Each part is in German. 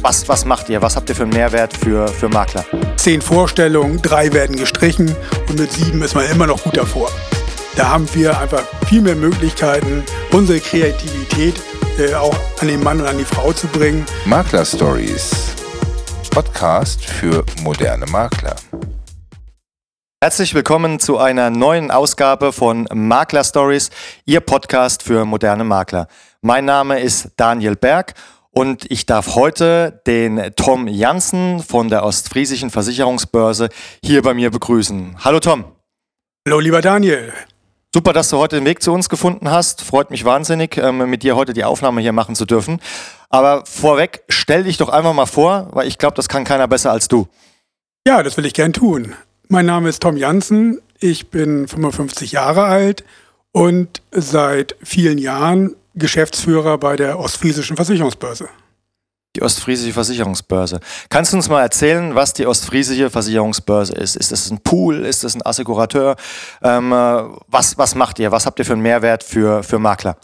Was, was macht ihr? Was habt ihr für einen Mehrwert für, für Makler? Zehn Vorstellungen, drei werden gestrichen und mit sieben ist man immer noch gut davor. Da haben wir einfach viel mehr Möglichkeiten, unsere Kreativität äh, auch an den Mann und an die Frau zu bringen. Makler Stories. Podcast für moderne Makler. Herzlich willkommen zu einer neuen Ausgabe von Makler Stories, Ihr Podcast für moderne Makler. Mein Name ist Daniel Berg und ich darf heute den Tom Janssen von der Ostfriesischen Versicherungsbörse hier bei mir begrüßen. Hallo Tom. Hallo lieber Daniel. Super, dass du heute den Weg zu uns gefunden hast. Freut mich wahnsinnig, ähm, mit dir heute die Aufnahme hier machen zu dürfen. Aber vorweg, stell dich doch einfach mal vor, weil ich glaube, das kann keiner besser als du. Ja, das will ich gern tun. Mein Name ist Tom Janssen. Ich bin 55 Jahre alt und seit vielen Jahren Geschäftsführer bei der Ostfriesischen Versicherungsbörse. Die Ostfriesische Versicherungsbörse. Kannst du uns mal erzählen, was die Ostfriesische Versicherungsbörse ist? Ist das ein Pool? Ist das ein Assekurateur? Ähm, äh, was, was macht ihr? Was habt ihr für einen Mehrwert für, für Makler?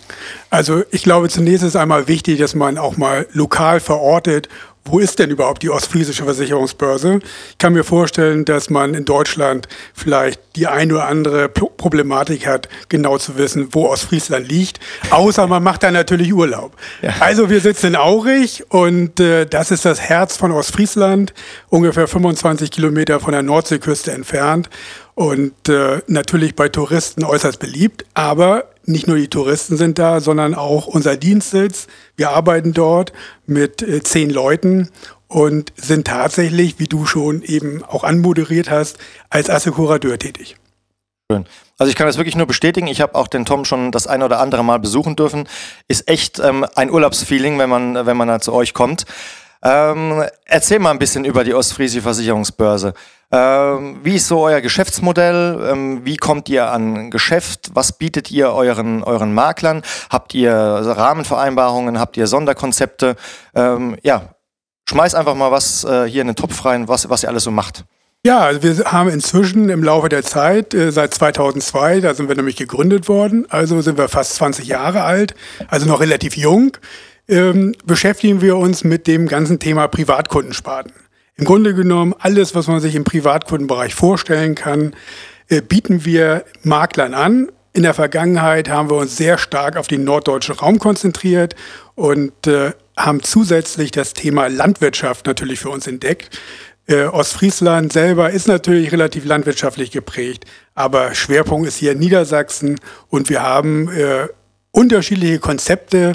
Also ich glaube, zunächst ist einmal wichtig, dass man auch mal lokal verortet, wo ist denn überhaupt die Ostfriesische Versicherungsbörse? Ich kann mir vorstellen, dass man in Deutschland vielleicht die ein oder andere Problematik hat, genau zu wissen, wo Ostfriesland liegt. Außer man macht da natürlich Urlaub. Ja. Also wir sitzen in Aurich und äh, das ist das Herz von Ostfriesland, ungefähr 25 Kilometer von der Nordseeküste entfernt und äh, natürlich bei Touristen äußerst beliebt. Aber nicht nur die Touristen sind da, sondern auch unser Dienstsitz. Wir arbeiten dort mit äh, zehn Leuten und sind tatsächlich, wie du schon eben auch anmoderiert hast, als Assekurateur tätig. Schön. Also ich kann das wirklich nur bestätigen. Ich habe auch den Tom schon das ein oder andere Mal besuchen dürfen. Ist echt ähm, ein Urlaubsfeeling, wenn man, wenn man da zu euch kommt. Ähm, erzähl mal ein bisschen über die Ostfriesische Versicherungsbörse. Ähm, wie ist so euer Geschäftsmodell? Ähm, wie kommt ihr an Geschäft? Was bietet ihr euren, euren Maklern? Habt ihr Rahmenvereinbarungen? Habt ihr Sonderkonzepte? Ähm, ja, schmeiß einfach mal was äh, hier in den Topf rein, was, was ihr alles so macht. Ja, also wir haben inzwischen im Laufe der Zeit, äh, seit 2002, da sind wir nämlich gegründet worden, also sind wir fast 20 Jahre alt, also noch relativ jung ähm, beschäftigen wir uns mit dem ganzen Thema Privatkundensparten. Im Grunde genommen alles, was man sich im Privatkundenbereich vorstellen kann, äh, bieten wir Maklern an. In der Vergangenheit haben wir uns sehr stark auf den norddeutschen Raum konzentriert und äh, haben zusätzlich das Thema Landwirtschaft natürlich für uns entdeckt. Äh, Ostfriesland selber ist natürlich relativ landwirtschaftlich geprägt, aber Schwerpunkt ist hier Niedersachsen und wir haben äh, unterschiedliche Konzepte,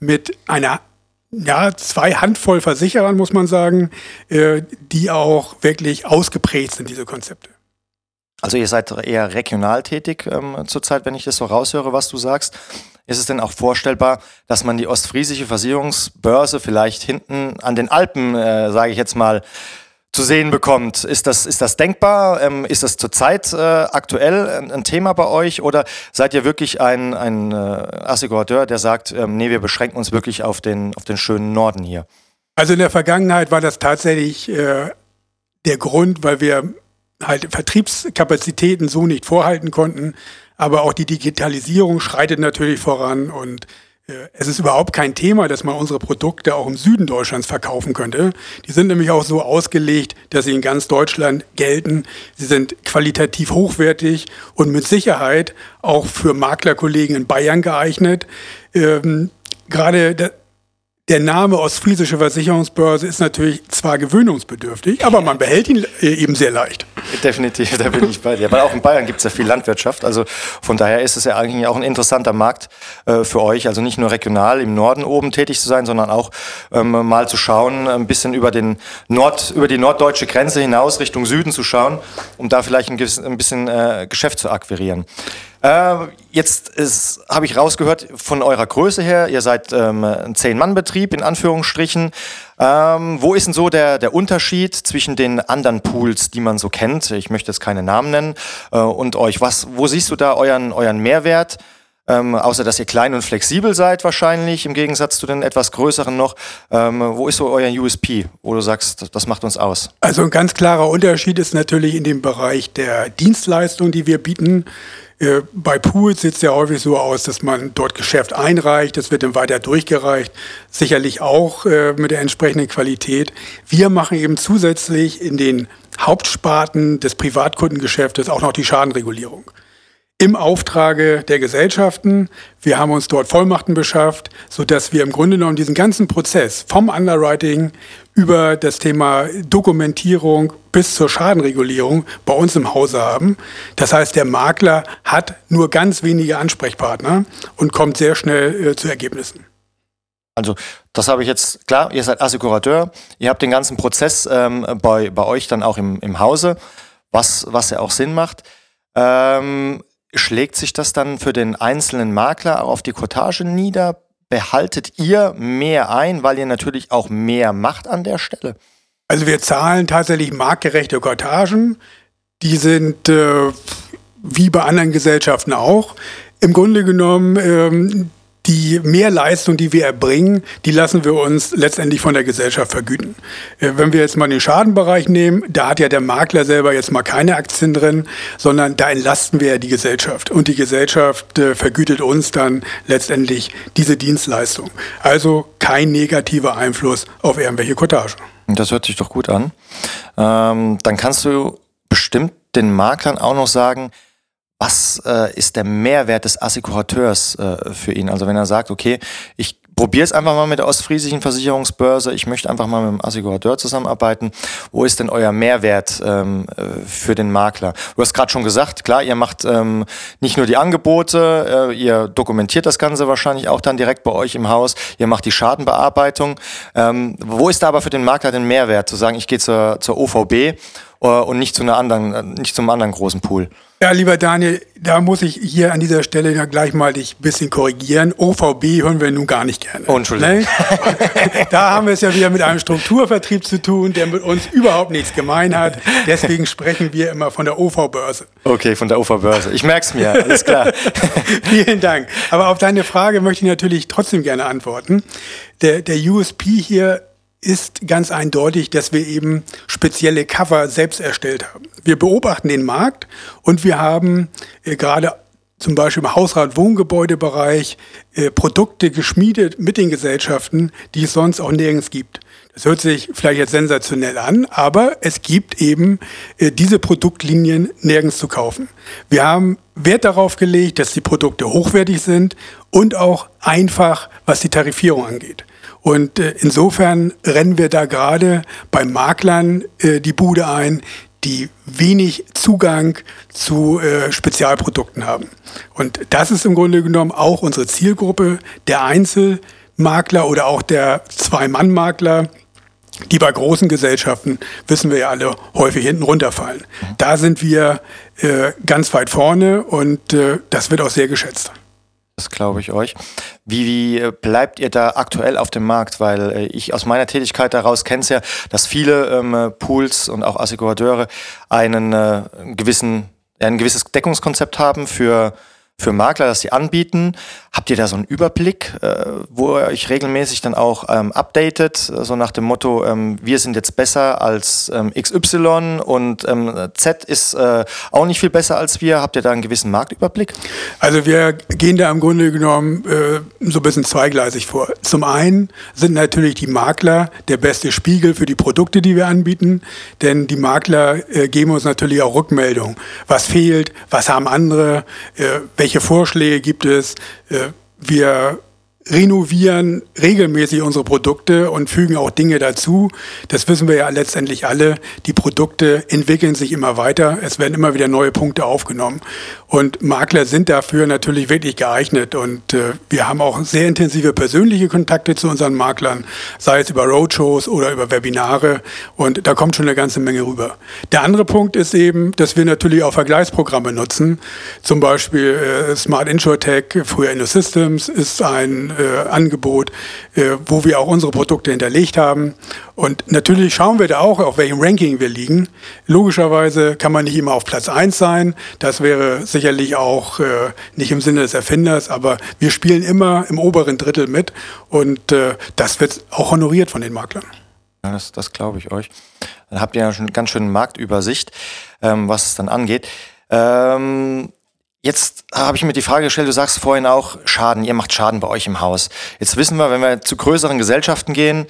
mit einer ja, zwei Handvoll Versicherern, muss man sagen, äh, die auch wirklich ausgeprägt sind, diese Konzepte. Also ihr seid eher regional tätig ähm, zurzeit, wenn ich das so raushöre, was du sagst. Ist es denn auch vorstellbar, dass man die ostfriesische Versicherungsbörse vielleicht hinten an den Alpen, äh, sage ich jetzt mal, zu sehen bekommt. Ist das, ist das denkbar? Ähm, ist das zurzeit äh, aktuell ein, ein, Thema bei euch? Oder seid ihr wirklich ein, ein äh, Assekurateur, der sagt, ähm, nee, wir beschränken uns wirklich auf den, auf den schönen Norden hier? Also in der Vergangenheit war das tatsächlich äh, der Grund, weil wir halt Vertriebskapazitäten so nicht vorhalten konnten. Aber auch die Digitalisierung schreitet natürlich voran und es ist überhaupt kein Thema, dass man unsere Produkte auch im Süden Deutschlands verkaufen könnte. Die sind nämlich auch so ausgelegt, dass sie in ganz Deutschland gelten. Sie sind qualitativ hochwertig und mit Sicherheit auch für Maklerkollegen in Bayern geeignet. Ähm, gerade der Name Ostfriesische Versicherungsbörse ist natürlich zwar gewöhnungsbedürftig, aber man behält ihn äh, eben sehr leicht. Definitiv, da bin ich bei dir. Weil auch in Bayern gibt es ja viel Landwirtschaft. Also von daher ist es ja eigentlich auch ein interessanter Markt äh, für euch. Also nicht nur regional im Norden oben tätig zu sein, sondern auch ähm, mal zu schauen, ein bisschen über, den Nord, über die norddeutsche Grenze hinaus Richtung Süden zu schauen, um da vielleicht ein, ein bisschen äh, Geschäft zu akquirieren. Äh, jetzt habe ich rausgehört von eurer Größe her, ihr seid ähm, ein Zehn-Mann-Betrieb in Anführungsstrichen. Ähm, wo ist denn so der, der Unterschied zwischen den anderen Pools, die man so kennt? Ich möchte jetzt keine Namen nennen. Äh, und euch, was, wo siehst du da euren, euren Mehrwert? Ähm, außer dass ihr klein und flexibel seid wahrscheinlich, im Gegensatz zu den etwas größeren noch. Ähm, wo ist so euer USP, wo du sagst, das macht uns aus? Also ein ganz klarer Unterschied ist natürlich in dem Bereich der Dienstleistung, die wir bieten. Äh, bei Pools sieht es ja häufig so aus, dass man dort Geschäft einreicht, das wird dann weiter durchgereicht, sicherlich auch äh, mit der entsprechenden Qualität. Wir machen eben zusätzlich in den Hauptsparten des Privatkundengeschäftes auch noch die Schadenregulierung im Auftrage der Gesellschaften. Wir haben uns dort Vollmachten beschafft, sodass wir im Grunde genommen diesen ganzen Prozess vom Underwriting über das Thema Dokumentierung bis zur Schadenregulierung bei uns im Hause haben. Das heißt, der Makler hat nur ganz wenige Ansprechpartner und kommt sehr schnell äh, zu Ergebnissen. Also das habe ich jetzt, klar, ihr seid Assekurateur, ihr habt den ganzen Prozess ähm, bei, bei euch dann auch im, im Hause, was, was ja auch Sinn macht. Ähm, schlägt sich das dann für den einzelnen Makler auf die Cottage nieder? Behaltet ihr mehr ein, weil ihr natürlich auch mehr macht an der Stelle? Also wir zahlen tatsächlich marktgerechte Cortagen. Die sind äh, wie bei anderen Gesellschaften auch. Im Grunde genommen ähm, die Mehrleistung, die wir erbringen, die lassen wir uns letztendlich von der Gesellschaft vergüten. Äh, wenn wir jetzt mal den Schadenbereich nehmen, da hat ja der Makler selber jetzt mal keine Aktien drin, sondern da entlasten wir ja die Gesellschaft. Und die Gesellschaft äh, vergütet uns dann letztendlich diese Dienstleistung. Also kein negativer Einfluss auf irgendwelche Cottage. Das hört sich doch gut an. Ähm, dann kannst du bestimmt den Maklern auch noch sagen, was äh, ist der Mehrwert des Assekurateurs äh, für ihn? Also wenn er sagt, okay, ich probiere es einfach mal mit der Ostfriesischen Versicherungsbörse, ich möchte einfach mal mit dem Assekurateur zusammenarbeiten. Wo ist denn euer Mehrwert ähm, äh, für den Makler? Du hast gerade schon gesagt, klar, ihr macht ähm, nicht nur die Angebote, äh, ihr dokumentiert das Ganze wahrscheinlich auch dann direkt bei euch im Haus, ihr macht die Schadenbearbeitung. Ähm, wo ist da aber für den Makler den Mehrwert, zu sagen, ich gehe zur, zur OVB äh, und nicht zu einer anderen, äh, nicht zum anderen großen Pool? Ja, lieber Daniel, da muss ich hier an dieser Stelle ja gleich mal dich ein bisschen korrigieren. OVB hören wir nun gar nicht gerne. Oh, Entschuldigung. Ne? da haben wir es ja wieder mit einem Strukturvertrieb zu tun, der mit uns überhaupt nichts gemein hat. Deswegen sprechen wir immer von der OV-Börse. Okay, von der OV-Börse. Ich merke es mir, alles klar. Vielen Dank. Aber auf deine Frage möchte ich natürlich trotzdem gerne antworten. Der, der USP hier ist ganz eindeutig, dass wir eben spezielle Cover selbst erstellt haben. Wir beobachten den Markt und wir haben äh, gerade zum Beispiel im Hausrat-Wohngebäudebereich äh, Produkte geschmiedet mit den Gesellschaften, die es sonst auch nirgends gibt. Das hört sich vielleicht jetzt sensationell an, aber es gibt eben äh, diese Produktlinien nirgends zu kaufen. Wir haben Wert darauf gelegt, dass die Produkte hochwertig sind und auch einfach, was die Tarifierung angeht. Und äh, insofern rennen wir da gerade bei Maklern äh, die Bude ein, die wenig Zugang zu äh, Spezialprodukten haben. Und das ist im Grunde genommen auch unsere Zielgruppe, der Einzelmakler oder auch der Zwei-Mann-Makler, die bei großen Gesellschaften, wissen wir ja alle, häufig hinten runterfallen. Da sind wir äh, ganz weit vorne und äh, das wird auch sehr geschätzt. Das glaube ich euch. Wie, wie bleibt ihr da aktuell auf dem Markt? Weil äh, ich aus meiner Tätigkeit daraus kenne es ja, dass viele ähm, Pools und auch Assekurateure einen äh, gewissen, ein gewisses Deckungskonzept haben für für Makler, das sie anbieten. Habt ihr da so einen Überblick, äh, wo ihr euch regelmäßig dann auch ähm, updatet, so nach dem Motto, ähm, wir sind jetzt besser als ähm, XY und ähm, Z ist äh, auch nicht viel besser als wir. Habt ihr da einen gewissen Marktüberblick? Also wir gehen da im Grunde genommen äh, so ein bisschen zweigleisig vor. Zum einen sind natürlich die Makler der beste Spiegel für die Produkte, die wir anbieten, denn die Makler äh, geben uns natürlich auch Rückmeldung. Was fehlt, was haben andere, äh, welche welche Vorschläge gibt es? Äh, wir renovieren regelmäßig unsere Produkte und fügen auch Dinge dazu. Das wissen wir ja letztendlich alle. Die Produkte entwickeln sich immer weiter. Es werden immer wieder neue Punkte aufgenommen. Und Makler sind dafür natürlich wirklich geeignet. Und äh, wir haben auch sehr intensive persönliche Kontakte zu unseren Maklern, sei es über Roadshows oder über Webinare. Und da kommt schon eine ganze Menge rüber. Der andere Punkt ist eben, dass wir natürlich auch Vergleichsprogramme nutzen. Zum Beispiel äh, Smart InsurTech, früher InnoSystems, ist ein Äh, äh, wo wir auch unsere Produkte hinterlegt haben. Und natürlich schauen wir da auch, auf welchem Ranking wir liegen. Logischerweise kann man nicht immer auf Platz eins sein. Das wäre sicherlich auch äh, nicht im Sinne des Erfinders, aber wir spielen immer im oberen Drittel mit und äh, das wird auch honoriert von den Maklern. Ja, das, das glaube ich euch. Dann habt ihr ja schon ganz schöne Marktübersicht, ähm, was es dann angeht. Ähm, Jetzt habe ich mir die Frage gestellt, du sagst vorhin auch Schaden, ihr macht Schaden bei euch im Haus. Jetzt wissen wir, wenn wir zu größeren Gesellschaften gehen,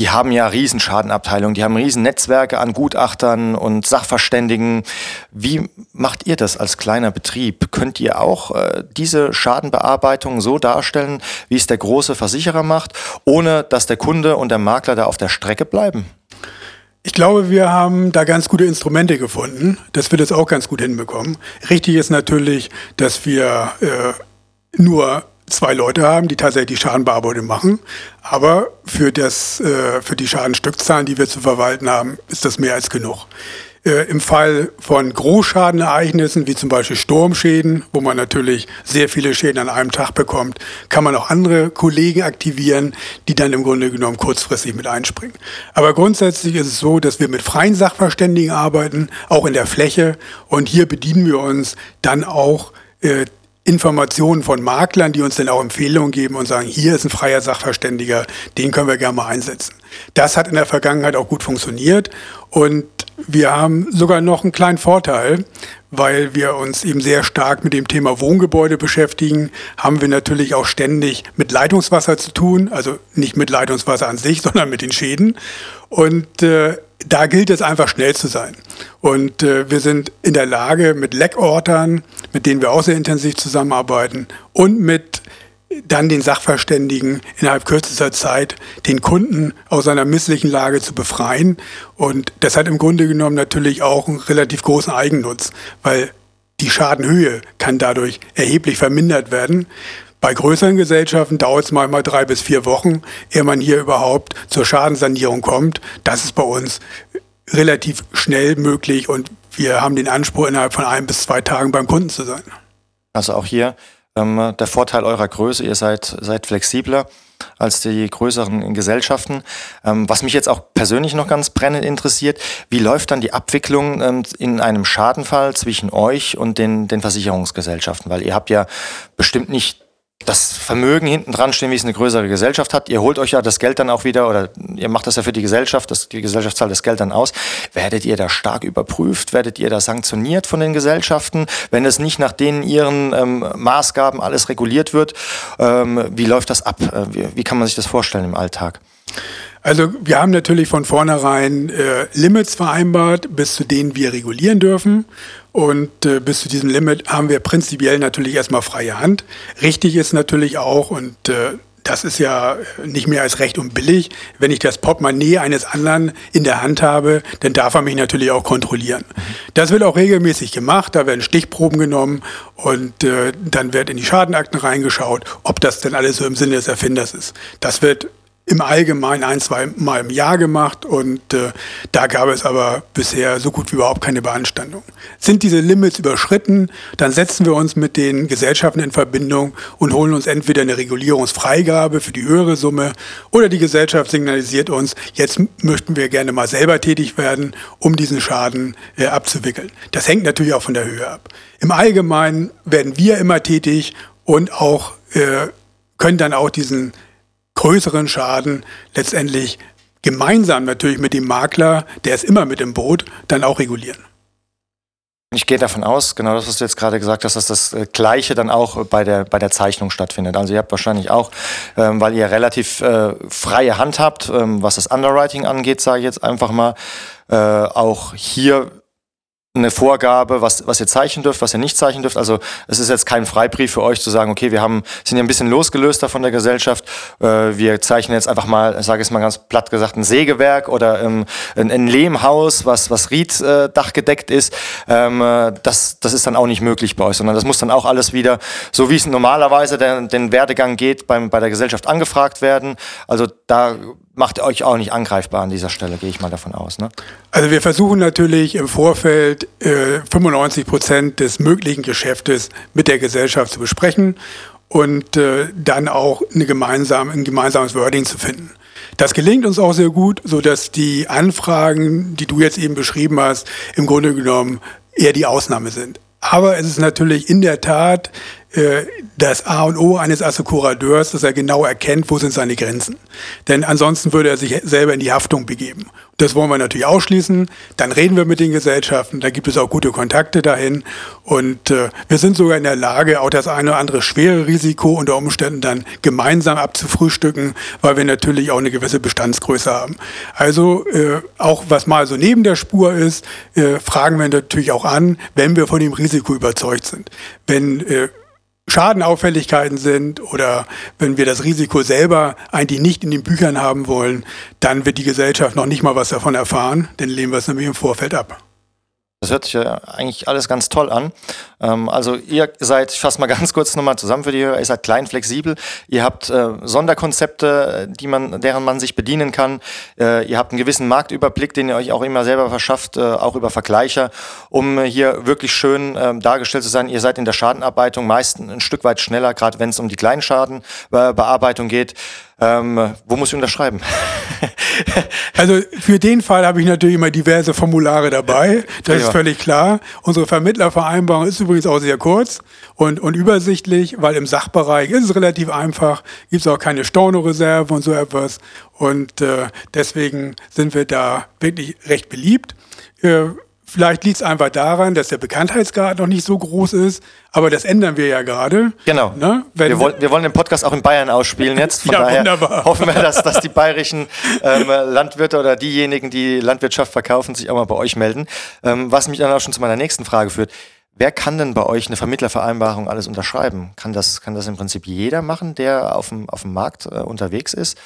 die haben ja riesen Schadenabteilungen, die haben riesen Netzwerke an Gutachtern und Sachverständigen. Wie macht ihr das als kleiner Betrieb? Könnt ihr auch äh, diese Schadenbearbeitung so darstellen, wie es der große Versicherer macht, ohne dass der Kunde und der Makler da auf der Strecke bleiben? Ich glaube, wir haben da ganz gute Instrumente gefunden, dass wir das auch ganz gut hinbekommen. Richtig ist natürlich, dass wir äh, nur zwei Leute haben, die tatsächlich die Schadenbearbeitung machen. Aber für, das, äh, für die Schadenstückzahlen, die wir zu verwalten haben, ist das mehr als genug. Äh, Im Fall von Großschadenereignissen, wie zum Beispiel Sturmschäden, wo man natürlich sehr viele Schäden an einem Tag bekommt, kann man auch andere Kollegen aktivieren, die dann im Grunde genommen kurzfristig mit einspringen. Aber grundsätzlich ist es so, dass wir mit freien Sachverständigen arbeiten, auch in der Fläche. Und hier bedienen wir uns dann auch äh, Informationen von Maklern, die uns dann auch Empfehlungen geben und sagen, hier ist ein freier Sachverständiger, den können wir gerne mal einsetzen. Das hat in der Vergangenheit auch gut funktioniert und wir haben sogar noch einen kleinen Vorteil, weil wir uns eben sehr stark mit dem Thema Wohngebäude beschäftigen, haben wir natürlich auch ständig mit Leitungswasser zu tun, also nicht mit Leitungswasser an sich, sondern mit den Schäden. Und äh, da gilt es einfach schnell zu sein. Und äh, wir sind in der Lage, mit Leckortern, mit denen wir auch sehr intensiv zusammenarbeiten, und mit dann den Sachverständigen innerhalb kürzester Zeit den Kunden aus seiner misslichen Lage zu befreien. Und das hat im Grunde genommen natürlich auch einen relativ großen Eigennutz, weil die Schadenhöhe kann dadurch erheblich vermindert werden. Bei größeren Gesellschaften dauert es manchmal drei bis vier Wochen, ehe man hier überhaupt zur Schadensanierung kommt. Das ist bei uns relativ schnell möglich und wir haben den Anspruch, innerhalb von ein bis zwei Tagen beim Kunden zu sein. Also auch hier ähm, der Vorteil eurer Größe, ihr seid, seid flexibler als die größeren Gesellschaften. Ähm, was mich jetzt auch persönlich noch ganz brennend interessiert, wie läuft dann die Abwicklung ähm, in einem Schadenfall zwischen euch und den, den Versicherungsgesellschaften? Weil ihr habt ja bestimmt nicht das Vermögen hinten dran stehen, wie es eine größere Gesellschaft hat. Ihr holt euch ja das Geld dann auch wieder oder ihr macht das ja für die Gesellschaft, das, die Gesellschaft zahlt das Geld dann aus. Werdet ihr da stark überprüft? Werdet ihr da sanktioniert von den Gesellschaften, wenn es nicht nach denen ihren ähm, Maßgaben alles reguliert wird? Ähm, wie läuft das ab? Äh, wie, wie kann man sich das vorstellen im Alltag? Also wir haben natürlich von vornherein äh, Limits vereinbart, bis zu denen wir regulieren dürfen. Und äh, bis zu diesem Limit haben wir prinzipiell natürlich erstmal freie Hand. Richtig ist natürlich auch, und äh, das ist ja nicht mehr als recht und billig. Wenn ich das Portemonnaie eines anderen in der Hand habe, dann darf er mich natürlich auch kontrollieren. Das wird auch regelmäßig gemacht. Da werden Stichproben genommen und äh, dann wird in die Schadenakten reingeschaut, ob das denn alles so im Sinne des Erfinders ist. Das wird im Allgemeinen ein, zwei Mal im Jahr gemacht und äh, da gab es aber bisher so gut wie überhaupt keine Beanstandung. Sind diese Limits überschritten, dann setzen wir uns mit den Gesellschaften in Verbindung und holen uns entweder eine Regulierungsfreigabe für die höhere Summe oder die Gesellschaft signalisiert uns, jetzt möchten wir gerne mal selber tätig werden, um diesen Schaden äh, abzuwickeln. Das hängt natürlich auch von der Höhe ab. Im Allgemeinen werden wir immer tätig und auch äh, können dann auch diesen größeren Schaden letztendlich gemeinsam natürlich mit dem Makler, der ist immer mit im Boot, dann auch regulieren. Ich gehe davon aus, genau das, was du jetzt gerade gesagt hast, dass das äh, Gleiche dann auch bei der, bei der Zeichnung stattfindet. Also ihr habt wahrscheinlich auch, ähm, weil ihr relativ äh, freie Hand habt, ähm, was das Underwriting angeht, sage ich jetzt einfach mal, äh, auch hier eine Vorgabe, was, was ihr zeichnen dürft, was ihr nicht zeichnen dürft. Also es ist jetzt kein Freibrief für euch zu sagen, okay, wir haben, sind ja ein bisschen losgelöster von der Gesellschaft. Äh, wir zeichnen jetzt einfach mal, ich sage es mal ganz platt gesagt, ein Sägewerk oder ähm, ein, ein Lehmhaus, was, was Rieddachgedeckt äh, ist. Ähm, äh, das, das ist dann auch nicht möglich bei euch, sondern das muss dann auch alles wieder, so wie es normalerweise der, den Werdegang geht, beim, bei der Gesellschaft angefragt werden. Also da macht euch auch nicht angreifbar an dieser Stelle, gehe ich mal davon aus. Ne? Also wir versuchen natürlich im Vorfeld äh, 95 Prozent des möglichen Geschäftes mit der Gesellschaft zu besprechen. und äh, dann auch eine gemeinsame, ein gemeinsames Wording zu finden. Das gelingt uns auch sehr gut, so dass die Anfragen, die du jetzt eben beschrieben hast, im Grunde genommen eher die Ausnahme sind. Aber es ist natürlich in der Tat das A und O eines Assekurateurs, dass er genau erkennt, wo sind seine Grenzen. Denn ansonsten würde er sich selber in die Haftung begeben. Das wollen wir natürlich ausschließen. Dann reden wir mit den Gesellschaften, da gibt es auch gute Kontakte dahin. Und äh, wir sind sogar in der Lage, auch das eine oder andere schwere Risiko unter Umständen dann gemeinsam abzufrühstücken, weil wir natürlich auch eine gewisse Bestandsgröße haben. Also äh, auch was mal so neben der Spur ist, äh, fragen wir natürlich auch an, wenn wir von dem Risiko überzeugt sind. Wenn äh, Schadenauffälligkeiten sind oder wenn wir das Risiko selber eigentlich nicht in den Büchern haben wollen, dann wird die Gesellschaft noch nicht mal was davon erfahren, denn lehnen wir es nämlich im Vorfeld ab. Das hört sich ja eigentlich alles ganz toll an. Ähm, also ihr seid, ich fasse mal ganz kurz nochmal zusammen für die Hörer, ihr seid klein, flexibel, ihr habt äh, Sonderkonzepte, die man, deren man sich bedienen kann, äh, ihr habt einen gewissen Marktüberblick, den ihr euch auch immer selber verschafft, äh, auch über Vergleicher, um hier wirklich schön ähm, dargestellt zu sein. Ihr seid in der Schadenarbeitung meist ein Stück weit schneller, gerade wenn es um die Kleinschadenbearbeitung geht. Ähm, wo muss ich unterschreiben? also für den Fall habe ich natürlich immer diverse Formulare dabei. Das ja. ist völlig klar. Unsere Vermittlervereinbarung ist übrigens auch sehr kurz und, und übersichtlich, weil im Sachbereich ist es relativ einfach. Gibt es auch keine Stornoreserve und so etwas. Und äh, deswegen sind wir da wirklich recht beliebt. Äh, Vielleicht liegt es einfach daran, dass der Bekanntheitsgrad noch nicht so groß ist, aber das ändern wir ja gerade. Genau. Ne? wir, wollen, wir wollen den Podcast auch in Bayern ausspielen jetzt. Von ja, daher wunderbar. hoffen wir, dass, dass die bayerischen ähm, Landwirte oder diejenigen, die Landwirtschaft verkaufen, sich auch mal bei euch melden. Ähm, was mich dann auch schon zu meiner nächsten Frage führt. Wer kann denn bei euch eine Vermittlervereinbarung alles unterschreiben? Kann das, kann das im Prinzip jeder machen, der auf dem, auf dem Markt äh, unterwegs ist?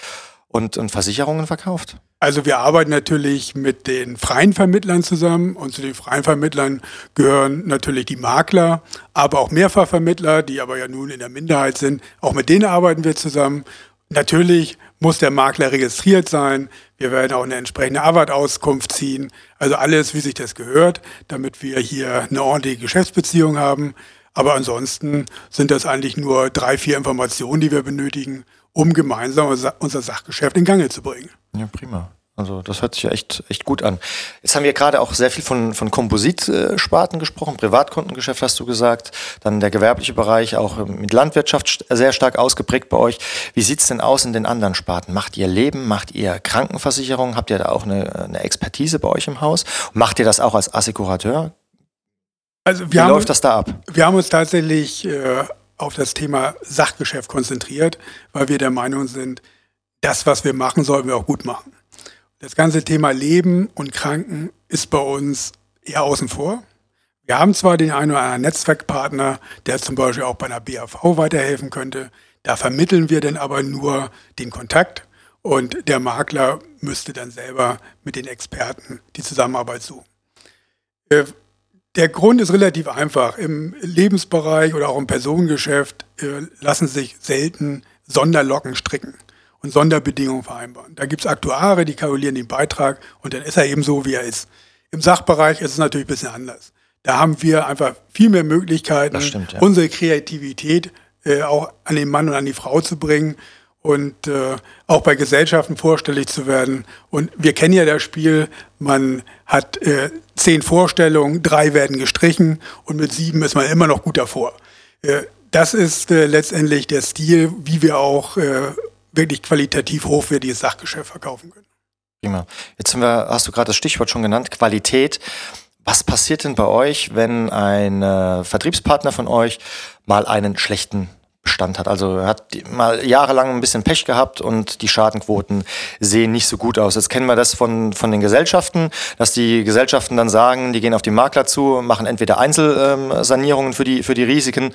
und, und Versicherungen verkauft? Also wir arbeiten natürlich mit den freien Vermittlern zusammen und zu den freien Vermittlern gehören natürlich die Makler, aber auch Mehrfachvermittler, die aber ja nun in der Minderheit sind. Auch mit denen arbeiten wir zusammen. Natürlich muss der Makler registriert sein. Wir werden auch eine entsprechende Arbeit-Auskunft ziehen. Also alles, wie sich das gehört, damit wir hier eine ordentliche Geschäftsbeziehung haben. Aber ansonsten sind das eigentlich nur drei, vier Informationen, die wir benötigen um gemeinsam unser Sachgeschäft in Gange zu bringen. Ja, prima. Also das hört sich ja echt, echt gut an. Jetzt haben wir gerade auch sehr viel von, von Kompositsparten gesprochen, Privatkundengeschäft hast du gesagt, dann der gewerbliche Bereich auch mit Landwirtschaft sehr stark ausgeprägt bei euch. Wie sieht's denn aus in den anderen Sparten? Macht ihr Leben, macht ihr Krankenversicherung? Habt ihr da auch eine, eine Expertise bei euch im Haus? Macht ihr das auch als Assekurateur? Also Wie haben, läuft das da ab? Wir haben uns tatsächlich äh, auf das Thema Sachgeschäft konzentriert, weil wir der Meinung sind, das, was wir machen, sollten wir auch gut machen. Das ganze Thema Leben und Kranken ist bei uns eher außen vor. Wir haben zwar den einen oder anderen Netzwerkpartner, der zum Beispiel auch bei einer BAV weiterhelfen könnte. Da vermitteln wir dann aber nur den Kontakt und der Makler müsste dann selber mit den Experten die Zusammenarbeit suchen. Äh, der Grund ist relativ einfach. Im Lebensbereich oder auch im Personengeschäft äh, lassen sich selten Sonderlocken stricken und Sonderbedingungen vereinbaren. Da gibt es Aktuare, die kalkulieren den Beitrag und dann ist er eben so, wie er ist. Im Sachbereich ist es natürlich ein bisschen anders. Da haben wir einfach viel mehr Möglichkeiten, stimmt, ja. unsere Kreativität äh, auch an den Mann und an die Frau zu bringen und äh, auch bei Gesellschaften vorstellig zu werden. Und wir kennen ja das Spiel, man hat äh, zehn Vorstellungen, drei werden gestrichen und mit sieben ist man immer noch gut davor. Äh, das ist äh, letztendlich der Stil, wie wir auch äh, wirklich qualitativ hochwertiges Sachgeschäft verkaufen können. Prima. Jetzt wir, hast du gerade das Stichwort schon genannt, Qualität. Was passiert denn bei euch, wenn ein äh, Vertriebspartner von euch mal einen schlechten Bestand hat. Also hat mal jahrelang ein bisschen Pech gehabt und die Schadenquoten sehen nicht so gut aus. Jetzt kennen wir das von, von den Gesellschaften, dass die Gesellschaften dann sagen, die gehen auf die Makler zu, machen entweder Einzelsanierungen für die, für die Risiken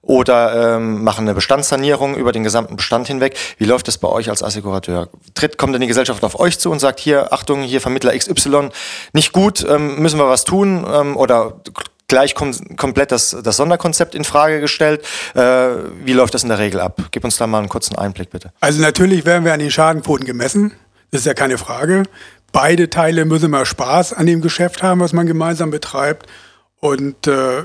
oder ähm, machen eine Bestandssanierung über den gesamten Bestand hinweg. Wie läuft das bei euch als Assekurateur? Tritt, kommt denn die Gesellschaft auf euch zu und sagt, hier, Achtung, hier Vermittler XY, nicht gut, ähm, müssen wir was tun? Ähm, oder gleich kom komplett das, das Sonderkonzept in Frage gestellt. Äh, wie läuft das in der Regel ab? Gib uns da mal einen kurzen Einblick, bitte. Also natürlich werden wir an den Schadenquoten gemessen. Das ist ja keine Frage. Beide Teile müssen mal Spaß an dem Geschäft haben, was man gemeinsam betreibt. Und äh,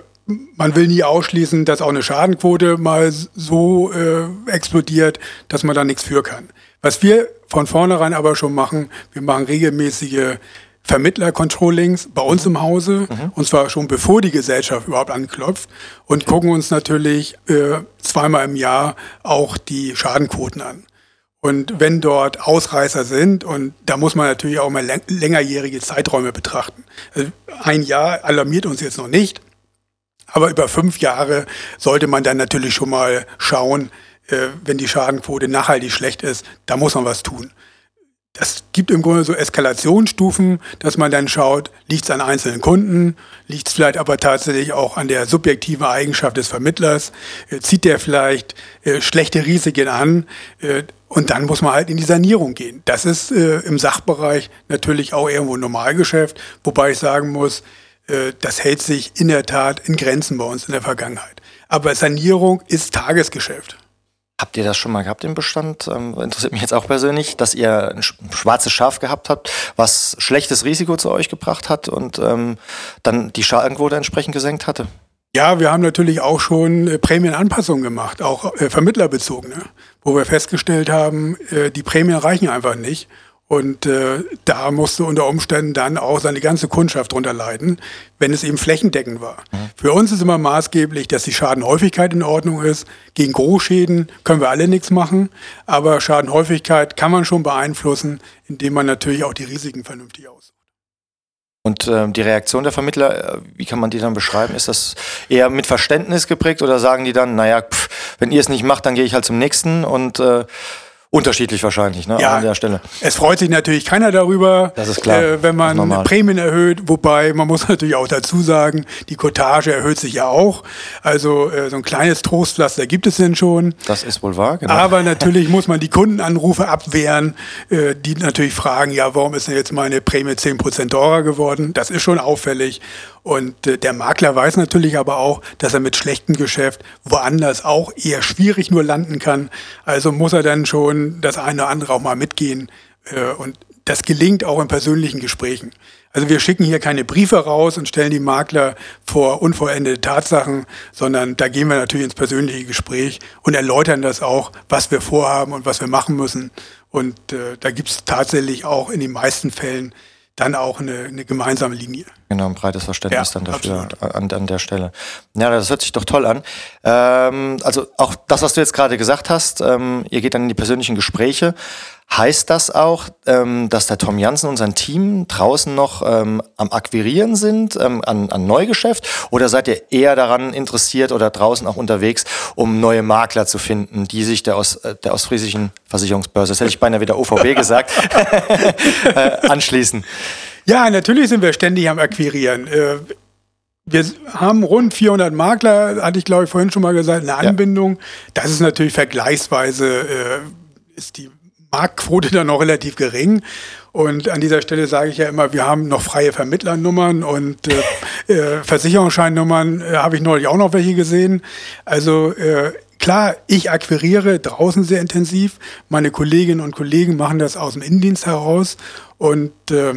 man will nie ausschließen, dass auch eine Schadenquote mal so äh, explodiert, dass man da nichts für kann. Was wir von vornherein aber schon machen, wir machen regelmäßige Vermittler-Controllings bei uns im Hause, mhm. und zwar schon bevor die Gesellschaft überhaupt anklopft und gucken uns natürlich äh, zweimal im Jahr auch die Schadenquoten an. Und wenn dort Ausreißer sind, und da muss man natürlich auch mal längerjährige Zeiträume betrachten. Also ein Jahr alarmiert uns jetzt noch nicht, aber über fünf Jahre sollte man dann natürlich schon mal schauen, äh, wenn die Schadenquote nachhaltig schlecht ist, da muss man was tun. Das gibt im Grunde so Eskalationsstufen, dass man dann schaut, liegt es an einzelnen Kunden, liegt es vielleicht aber tatsächlich auch an der subjektiven Eigenschaft des Vermittlers, äh, zieht der vielleicht äh, schlechte Risiken an äh, und dann muss man halt in die Sanierung gehen. Das ist äh, im Sachbereich natürlich auch irgendwo ein Normalgeschäft, wobei ich sagen muss, äh, das hält sich in der Tat in Grenzen bei uns in der Vergangenheit. Aber Sanierung ist Tagesgeschäft. Habt ihr das schon mal gehabt im Bestand? Ähm, interessiert mich jetzt auch persönlich, dass ihr ein schwarzes Schaf gehabt habt, was schlechtes Risiko zu euch gebracht hat und ähm, dann die Schadenquote entsprechend gesenkt hatte? Ja, wir haben natürlich auch schon äh, Prämienanpassungen gemacht, auch äh, vermittlerbezogene, wo wir festgestellt haben, äh, die Prämien reichen einfach nicht. Und äh, da musste unter Umständen dann auch seine ganze Kundschaft drunter leiden, wenn es eben flächendeckend war. Mhm. Für uns ist immer maßgeblich, dass die Schadenhäufigkeit in Ordnung ist. Gegen Großschäden können wir alle nichts machen, aber Schadenhäufigkeit kann man schon beeinflussen, indem man natürlich auch die Risiken vernünftig aussucht. Und äh, die Reaktion der Vermittler, äh, wie kann man die dann beschreiben? Ist das eher mit Verständnis geprägt oder sagen die dann, naja, pff, wenn ihr es nicht macht, dann gehe ich halt zum nächsten und äh, Unterschiedlich wahrscheinlich, ne? Ja, an der Stelle. Es freut sich natürlich keiner darüber, das ist klar. Äh, wenn man Prämien erhöht, wobei man muss natürlich auch dazu sagen, die Cottage erhöht sich ja auch. Also äh, so ein kleines Trostpflaster gibt es denn schon. Das ist wohl wahr, genau. Aber natürlich muss man die Kundenanrufe abwehren, äh, die natürlich fragen, ja, warum ist denn jetzt meine Prämie 10% teurer geworden? Das ist schon auffällig. Und äh, der Makler weiß natürlich aber auch, dass er mit schlechtem Geschäft woanders auch eher schwierig nur landen kann. Also muss er dann schon das eine oder andere auch mal mitgehen. Äh, und das gelingt auch in persönlichen Gesprächen. Also wir schicken hier keine Briefe raus und stellen die Makler vor unvollendete Tatsachen, sondern da gehen wir natürlich ins persönliche Gespräch und erläutern das auch, was wir vorhaben und was wir machen müssen. Und äh, da gibt es tatsächlich auch in den meisten Fällen dann auch eine, eine gemeinsame Linie. Genau, ein breites Verständnis ja, dann dafür an, an, der Stelle. Ja, das hört sich doch toll an. Ähm, also auch das, was du jetzt gerade gesagt hast, ähm, ihr geht dann in die persönlichen Gespräche. Heißt das auch, ähm, dass der Tom Jansen und sein Team draußen noch ähm, am Akquirieren sind, ähm, an, an Neugeschäft? Oder seid ihr eher daran interessiert oder draußen auch unterwegs, um neue Makler zu finden, die sich der, Ost, äh, der ostfriesischen Versicherungsbörse, das hätte ich beinahe wieder OVB gesagt, äh, anschließen? Ja, natürlich sind wir ständig am Akquirieren. Äh, wir haben rund 400 Makler, hatte ich glaube ich vorhin schon mal gesagt, eine Anbindung. Ja. Das ist natürlich vergleichsweise, äh, ist die Marktquote dann noch relativ gering. Und an dieser Stelle sage ich ja immer, wir haben noch freie Vermittlernummern und äh, äh, Versicherungsscheinnummern äh, habe ich neulich auch noch welche gesehen. Also äh, klar, ich akquiriere draußen sehr intensiv. Meine Kolleginnen und Kollegen machen das aus dem Innendienst heraus. Und äh,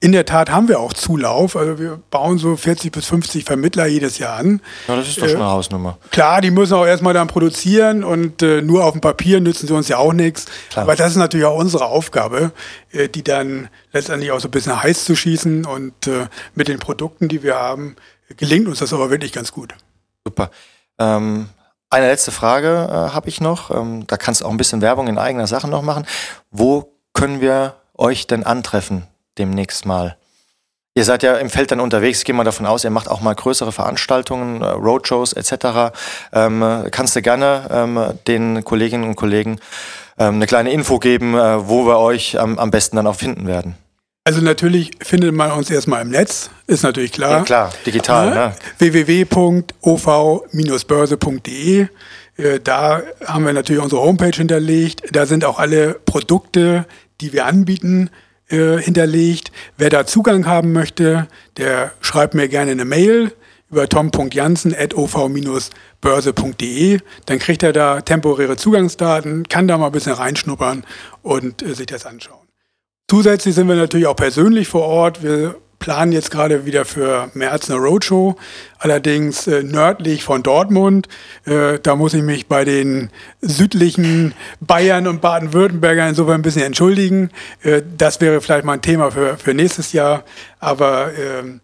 in der Tat haben wir auch Zulauf. Also wir bauen so 40 bis 50 Vermittler jedes Jahr an. Ja, das ist doch schon eine äh, Hausnummer. Klar, die müssen auch erstmal dann produzieren und äh, nur auf dem Papier nützen sie uns ja auch nichts. Aber das ist natürlich auch unsere Aufgabe, äh, die dann letztendlich auch so ein bisschen heiß zu schießen. Und äh, mit den Produkten, die wir haben, gelingt uns das aber wirklich ganz gut. Super. Ähm, eine letzte Frage äh, habe ich noch. Ähm, da kannst du auch ein bisschen Werbung in eigener Sache noch machen. Wo können wir euch denn antreffen? Demnächst mal. Ihr seid ja im Feld dann unterwegs, ich gehe mal davon aus, ihr macht auch mal größere Veranstaltungen, äh, Roadshows etc. Ähm, kannst du gerne ähm, den Kolleginnen und Kollegen ähm, eine kleine Info geben, äh, wo wir euch am, am besten dann auch finden werden? Also natürlich findet man uns erstmal im Netz, ist natürlich klar. Ja, klar, digital. Ja, ne? www.ov-börse.de äh, Da haben wir natürlich unsere Homepage hinterlegt. Da sind auch alle Produkte, die wir anbieten, äh, hinterlegt. Wer da Zugang haben möchte, der schreibt mir gerne eine Mail über tom.jansen.ov-börse.de. Dann kriegt er da temporäre Zugangsdaten, kann da mal ein bisschen reinschnuppern und äh, sich das anschauen. Zusätzlich sind wir natürlich auch persönlich vor Ort. Wir planen jetzt gerade wieder für März eine Roadshow, allerdings äh, nördlich von Dortmund. Äh, da muss ich mich bei den südlichen Bayern und Baden-Württembergern insofern ein bisschen entschuldigen. Äh, das wäre vielleicht mal ein Thema für, für nächstes Jahr, aber ähm,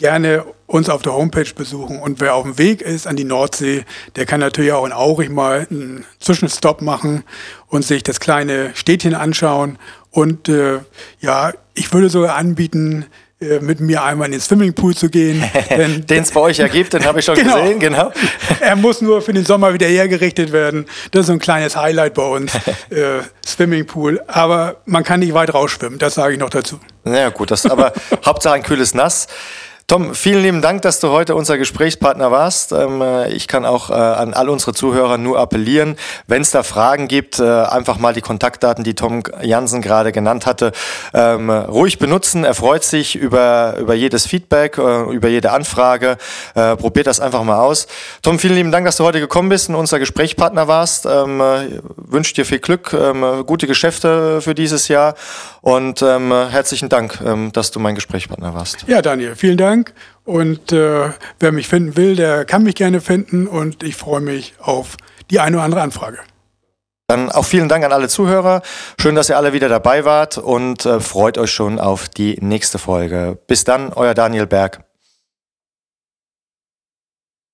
gerne uns auf der Homepage besuchen. Und wer auf dem Weg ist an die Nordsee, der kann natürlich auch in Aurich mal einen Zwischenstopp machen und sich das kleine Städtchen anschauen. Und äh, ja, ich würde sogar anbieten, mit mir einmal in den Swimmingpool zu gehen. den es bei euch ja gibt, den habe ich schon genau. gesehen, genau. er muss nur für den Sommer wieder hergerichtet werden. Das ist so ein kleines Highlight bei uns, äh, Swimmingpool. Aber man kann nicht weit rausschwimmen, das sage ich noch dazu. Na ja, gut, das aber Hauptsache ein kühles Nass. Tom, vielen lieben Dank, dass du heute unser Gesprächspartner warst. Ähm, äh, ich kann auch äh, an all unsere Zuhörer nur appellieren, wenn es da Fragen gibt, äh, einfach mal die Kontaktdaten, die Tom Jansen gerade genannt hatte, ähm, ruhig benutzen. Er freut sich über, über jedes Feedback, über jede Anfrage. Probiert das einfach mal aus. Tom, vielen lieben Dank, dass du heute gekommen bist und unser Gesprächspartner warst. Ähm, wünsche dir viel Glück, gute Geschäfte für dieses Jahr und herzlichen Dank, dass du mein Gesprächspartner warst. Ja, Daniel, vielen Dank. Dank. Und äh, wer mich finden will, der kann mich gerne finden. Und ich freue mich auf die eine oder andere Anfrage. Dann auch vielen Dank an alle Zuhörer. Schön, dass ihr alle wieder dabei wart und äh, freut euch schon auf die nächste Folge. Bis dann, euer Daniel Berg.